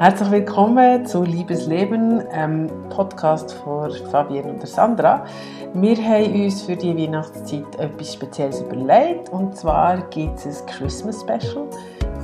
Herzlich willkommen zu Liebesleben, einem Podcast von Fabienne und Sandra. Wir haben uns für die Weihnachtszeit etwas Spezielles überlegt und zwar gibt es ein Christmas Special.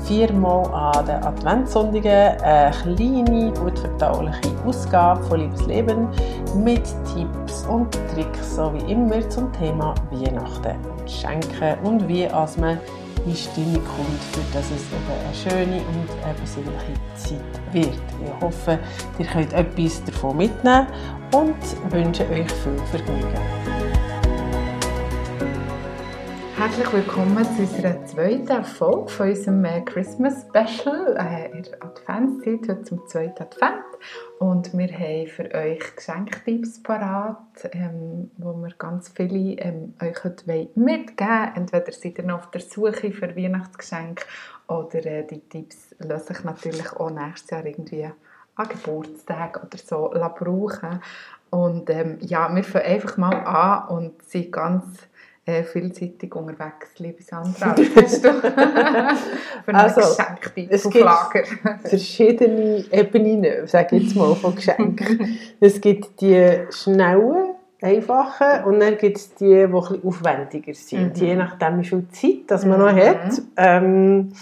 Viermal an den Adventssonntagen eine kleine, gut verdauliche Ausgabe von Liebesleben mit Tipps und Tricks, so wie immer zum Thema Weihnachten und Schenken und wie als man in Stimmung kommt, für dass es eben eine schöne und eine besinnliche Zeit wird. Ich hoffe, ihr könnt etwas davon mitnehmen und wünsche euch viel Vergnügen. Herzlich willkommen zu unserer zweiten Folge von unserem äh, Christmas Special äh, in der Adventszeit, heute zum zweiten Advent. Und wir haben für euch Geschenktipps parat, ähm, wo wir ganz viele ähm, euch heute mitgeben wollen. Entweder seid ihr noch auf der Suche für Weihnachtsgeschenke oder äh, die Tipps lassen sich natürlich auch nächstes Jahr irgendwie an Geburtstag oder so brauchen. Und ähm, ja, wir fangen einfach mal an und sind ganz äh, vielseitig unterwegs, liebe Sandra. Hast du für eine also, es gibt Lager? verschiedene Ebenen, sage ich jetzt mal, von Geschenken. es gibt die schnellen, einfachen und dann gibt es die, die etwas aufwendiger sind. Mhm. Je nachdem, wie viel Zeit das man mhm. noch hat. Ähm,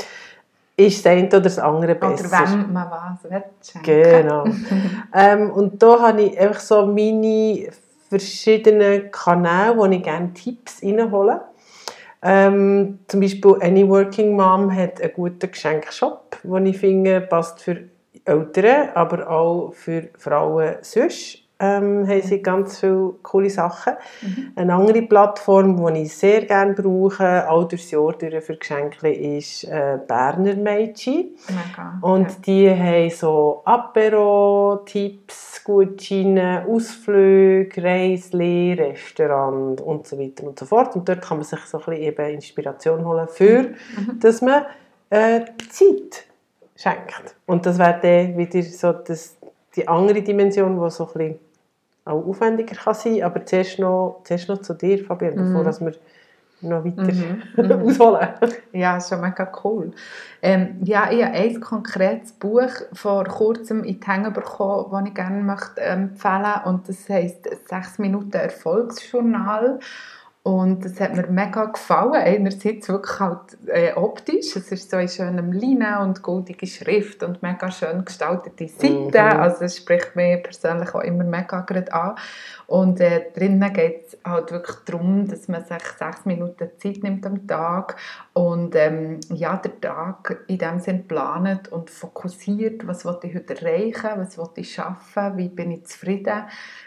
ist das eine oder das andere besser. Oder wenn man was will Genau. ähm, und da habe ich einfach so meine verschiedenen Kanälen, wo ich gerne Tipps reinhole. Ähm, zum Beispiel Any Working Mom hat einen guten Geschenkshop, den ich finde, passt für Eltern, aber auch für Frauen sonst ähm, haben sie ganz viele coole Sachen. Mhm. Eine andere Plattform, die ich sehr gerne brauche, all durchs Jahr durch für Geschenke, ist äh, Berner Mädchen. Und ja. die haben so Apero, Tipps, Gutscheine, Ausflüge, Reisli, Restaurant und so weiter und so fort. Und dort kann man sich so ein bisschen eben Inspiration holen für, mhm. dass man äh, Zeit schenkt. Und das wäre dann wieder so das, die andere Dimension, die so ein bisschen auch aufwendiger kann sein kann. Aber zuerst noch, zuerst noch zu dir, Fabian, bevor mhm. dass wir noch weiter mhm. mhm. ausholen. ja, das ist schon mega cool. Ähm, ja, ich habe ein konkretes Buch vor kurzem in die Hände bekommen, das ich gerne möchte empfehlen möchte. Und das heisst «6 Minuten Erfolgsjournal». Und das hat mir mega gefallen. Einerseits wirklich halt äh, optisch. Es ist so in schönem Leinen und goldige Schrift und mega schön gestaltete Seiten. Mhm. Also es spricht mich persönlich auch immer mega gerade an. Und äh, drinnen geht es halt wirklich darum, dass man sich sechs Minuten Zeit nimmt am Tag und ähm, ja, der Tag in dem Sinn planet und fokussiert, was will ich heute erreichen, was will ich schaffen, wie bin ich zufrieden,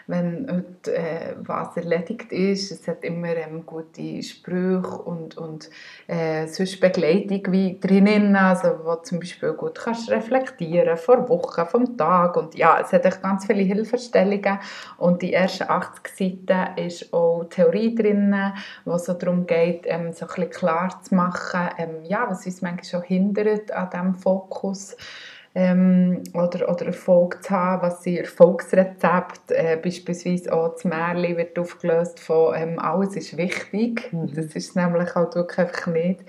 wenn heute äh, was erledigt ist. Es hat immer ähm, gute Sprüche und, und äh, sonst Begleitung wie drinnen, also wo zum Beispiel gut kannst reflektieren vor Wochen, vom Tag und ja, es hat echt ganz viele Hilfestellungen und die ersten 80 Seiten ist auch Theorie drin, wo so darum geht, ähm, so ein bisschen klar zu machen, ähm, ja, was uns manchmal schon hindert an diesem Fokus ähm, oder, oder Erfolg zu haben, was sind Erfolgsrezepte, äh, beispielsweise auch das Märchen wird aufgelöst von ähm, «Alles ist wichtig», mhm. das ist nämlich halt wirklich einfach nicht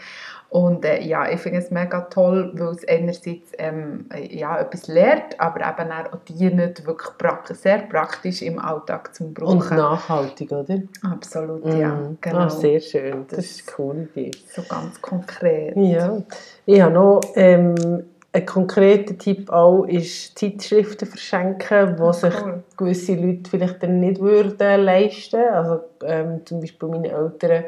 und äh, ja, ich finde es mega toll, weil es einerseits ähm, ja, etwas lehrt, aber eben auch dient wirklich pra sehr praktisch im Alltag zum Brauchen. Und nachhaltig, oder? Absolut, mm. ja. Genau. Ah, sehr schön, das, das ist eine coole Idee. So ganz konkret. Ja, ich habe noch ähm, ein konkreter Tipp auch, ist Zeitschriften verschenken, die sich gewisse Leute vielleicht dann nicht würden leisten. Also ähm, zum Beispiel meine Eltern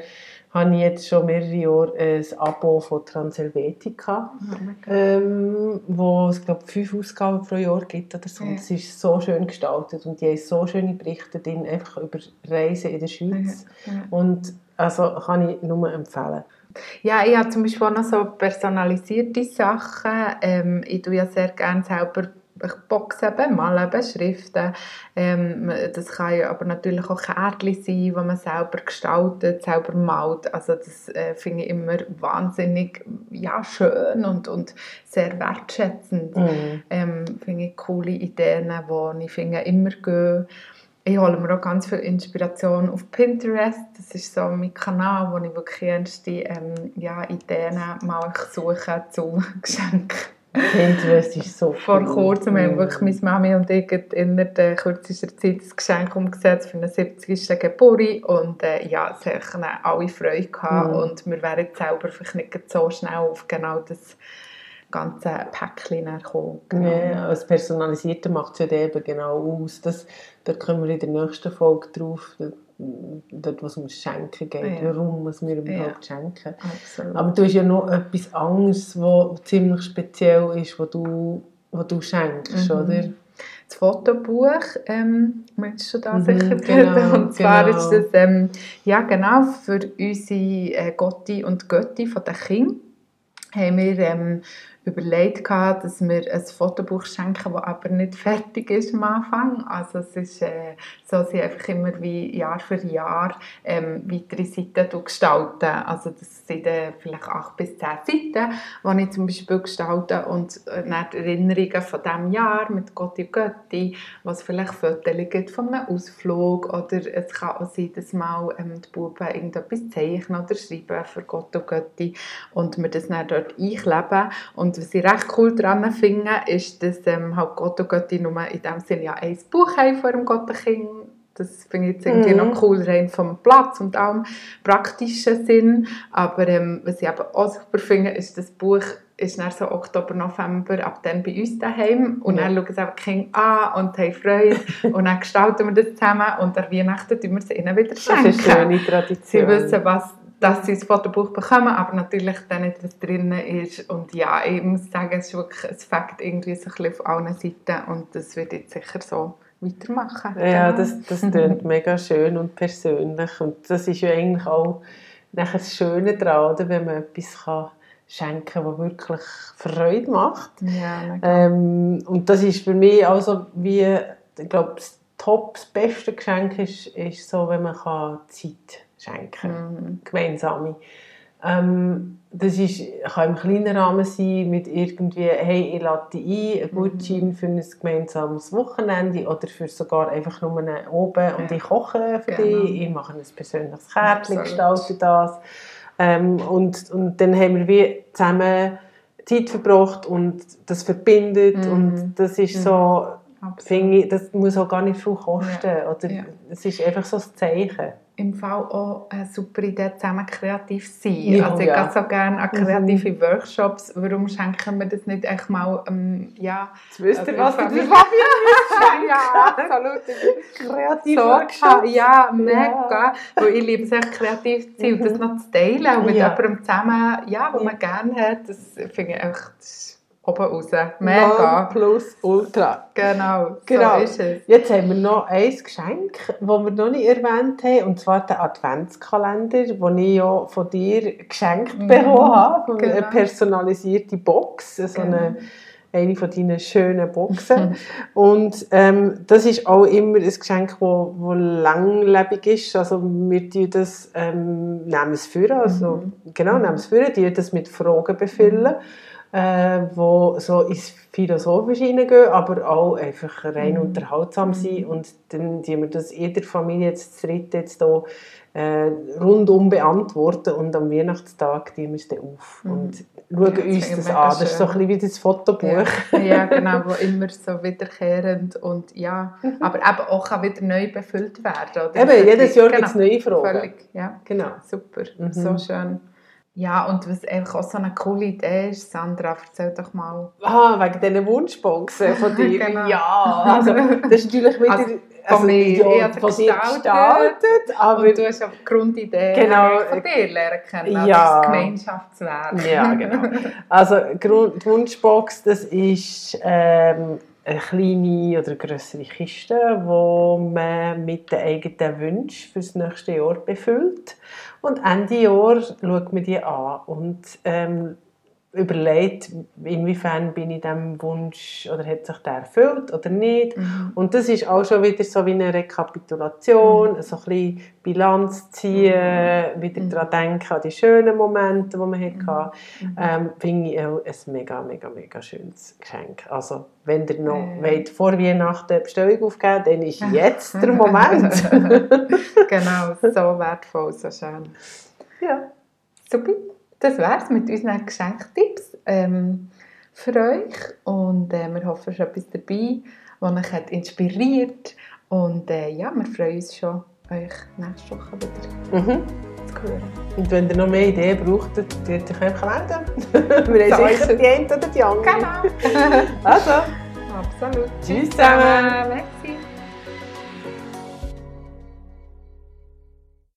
habe ich jetzt schon mehrere Jahre ein Abo von Transhelvetica, oh ähm, wo es glaube fünf Ausgaben pro Jahr gibt oder so. Ja. Das ist so schön gestaltet und die haben so schöne Berichte drin, einfach über Reisen in der Schweiz. Ja. Ja. Und also kann ich nur empfehlen. Ja, ich habe zum Beispiel auch noch so personalisierte Sachen. Ähm, ich tue ja sehr gerne selber ich boxe eben, male eben Schriften. Ähm, das kann ja aber natürlich auch Kärtchen sein, die man selber gestaltet, selber malt. Also das äh, finde ich immer wahnsinnig ja, schön und, und sehr wertschätzend. Mhm. Ähm, finde ich coole Ideen, die ich finde immer gehen. Ich hole mir auch ganz viel Inspiration auf Pinterest. Das ist so mein Kanal, wo ich wirklich erste ähm, ja, Ideen mal suche zu Geschenken. Pinterest ist so Vor kurzem haben wirklich meine Mami und ich in der kürzester Zeit ein Geschenk umgesetzt für einen 70. Geburtstag und äh, ja, es hatten alle Freude gehabt Mhm. und wir wären selber vielleicht nicht so schnell auf genau das ganze Päckchen gekommen. Genau. Ja, das Personalisierte macht es ja eben genau aus. Das, da kommen wir in der nächsten Folge drauf, dort, wo es ums Schenken geht, Ja. warum was wir überhaupt schenken. Absolut. Aber du hast ja noch etwas anderes, was ziemlich speziell ist, was du, was du schenkst, Mhm. oder? das Fotobuch, ähm, möchtest du da Mhm, sicher genau, Und zwar genau. ist das, ähm, ja genau, für unsere äh, Gotti und Götti von den Kindern haben wir ähm, überlegt, gehabt, dass wir ein Fotobuch schenken, das aber nicht fertig ist am Anfang. Also es ist äh, so, sie einfach immer wie Jahr für Jahr ähm, weitere Seiten gestalten. Also das sind äh, vielleicht acht bis zehn Seiten, die ich zum Beispiel gestalte und äh, Erinnerungen von diesem Jahr mit Gotti Götti, was vielleicht Fotos gibt von einem Ausflug oder es kann auch sein, dass mal ähm, die Buben irgendetwas zeichnen oder schreiben für Gott und Götti und wir das dann dort einkleben. Und was ich recht cool daran finde, ist, dass ähm, halt Gott und Götti nur in dem Sinne ja ein Buch haben vor dem Gott und Kind. Das finde ich jetzt irgendwie Mhm. noch cool, rein vom Platz und im praktischen Sinn. Aber ähm, was ich eben auch super finde, ist, das Buch ist dann so Oktober, November ab dann bei uns daheim und Ja. dann schauen sie einfach Kinder an und haben Freude und dann gestalten wir das zusammen und an Weihnachten tun wir es ihnen wieder Das ist eine schenken. schöne Sie Tradition. wissen, was, dass sie das Fotobuch bekommen, aber natürlich dann nicht, was drin ist. Und ja, ich muss sagen, es ist wirklich ein Fakt irgendwie so ein bisschen auf allen Seiten und das wird jetzt sicher so weitermachen. Ja, Genau. das, das klingt mega schön und persönlich. Und das ist ja eigentlich auch nachher das Schöne daran, oder? wenn man etwas kann schenken kann, das wirklich Freude macht. Ja, mega. Ähm, und das ist für mich also wie, ich glaube, das Top, das beste Geschenk ist, ist so, wenn man kann Zeit schenken Mhm. gemeinsame. Ähm, das ist, kann im kleinen Rahmen sein, mit irgendwie, hey, ich lade dich ein, ein Gutschein für ein gemeinsames Wochenende oder für sogar einfach nur einen oben und Ja. ich koche für Genau. dich, ich mache ein persönliches Kärtchen, Absolut. gestalte das. Ähm, und, und dann haben wir wie zusammen Zeit verbracht und das verbindet Mhm. und das ist so, Absolut. finde ich, das muss auch gar nicht viel kosten. Oder Ja. Es ist einfach so ein Zeichen. Im Fall auch eine super Idee, zusammen kreativ zu sein. Ja, also ich ja. gehe so gerne an kreative Workshops. Warum schenken wir das nicht echt mal, ähm, ja... Jetzt wisst ihr, was ihr fand- der Fabian ja, absolut. kreativ so Workshop. Ja, mega. Weil ich liebe es echt kreativ zu sein und das noch zu teilen und mit Ja. jemandem zusammen, ja, Ja. man gerne hat, das finde ich echt oben raus. Mega. plus Ultra. Genau, Genau. so ist es. Jetzt haben wir noch ein Geschenk, das wir noch nicht erwähnt haben, und zwar den Adventskalender, den ich ja von dir geschenkt Mhm. bekommen habe. Eine Genau. personalisierte Box, so Genau. eine, eine von deinen schönen Boxen. und ähm, das ist auch immer ein Geschenk, das wo, wo langlebig ist. Also wir tun das, ähm, nehmen es für, also, Mhm. genau, nehmen es für, die das mit Fragen befüllen. Äh, wo so ins Philosophische hineingehen, aber auch einfach rein Mhm. unterhaltsam sind. Und dann die wir das in der Familie jetzt dritt jetzt hier, äh, rundum beantworten und am Weihnachtstag tun wir es dann auf Mhm. und schauen Ja, uns das an. Das ist so ein bisschen wie das Fotobuch. Ja, ja, genau, wo immer so wiederkehrend und ja, aber eben auch kann wieder neu befüllt werden. Oder? Eben, jedes Jahr Genau, gibt es neue Fragen. Völlig, ja. Genau. Super, Mhm. so schön. Ja, und was einfach auch so eine coole Idee ist, Sandra, erzähl doch mal. Ah, wegen diesen Wunschboxen von dir. Genau. Ja, also das ist natürlich wieder... Also, von mir, ich ja, habe von dir gestaltet. gestaltet, aber... und du hast die Grundidee Genau, von dir lernen können, also ja. das Gemeinschaftswerk. Ja, genau. Also die Wunschbox, das ist ähm, eine kleine oder größere Kiste, wo man mit den eigenen Wünschen für das nächste Jahr befüllt. Und Ende Jahr schaut man die an und ähm, überlegt, inwiefern bin ich diesem Wunsch oder hat sich der erfüllt oder nicht. Mhm. Und das ist auch schon wieder so wie eine Rekapitulation, so ein bisschen Bilanz ziehen, wieder Mhm. daran denken an die schönen Momente, die man hatte. Mhm. Ähm, finde ich auch ein mega, mega, mega schönes Geschenk. Also, wenn ihr noch Ja. wollt, vor Weihnachten eine Bestellung aufgeben dann ist jetzt der Moment. genau, so wertvoll, so schön. ja. Super, das wär's mit unseren Geschenktipps. Ähm, für euch und äh, wir hoffen, es ist etwas dabei, was euch hat inspiriert und äh, ja, wir freuen uns schon, euch nächste Woche wieder Mhm. zu hören. Und wenn ihr noch mehr Ideen braucht, dann könnt ihr euch einfach melden. Wir haben sicher die eine oder die andere. Genau, Also, absolut. Tschüss zusammen. Merci.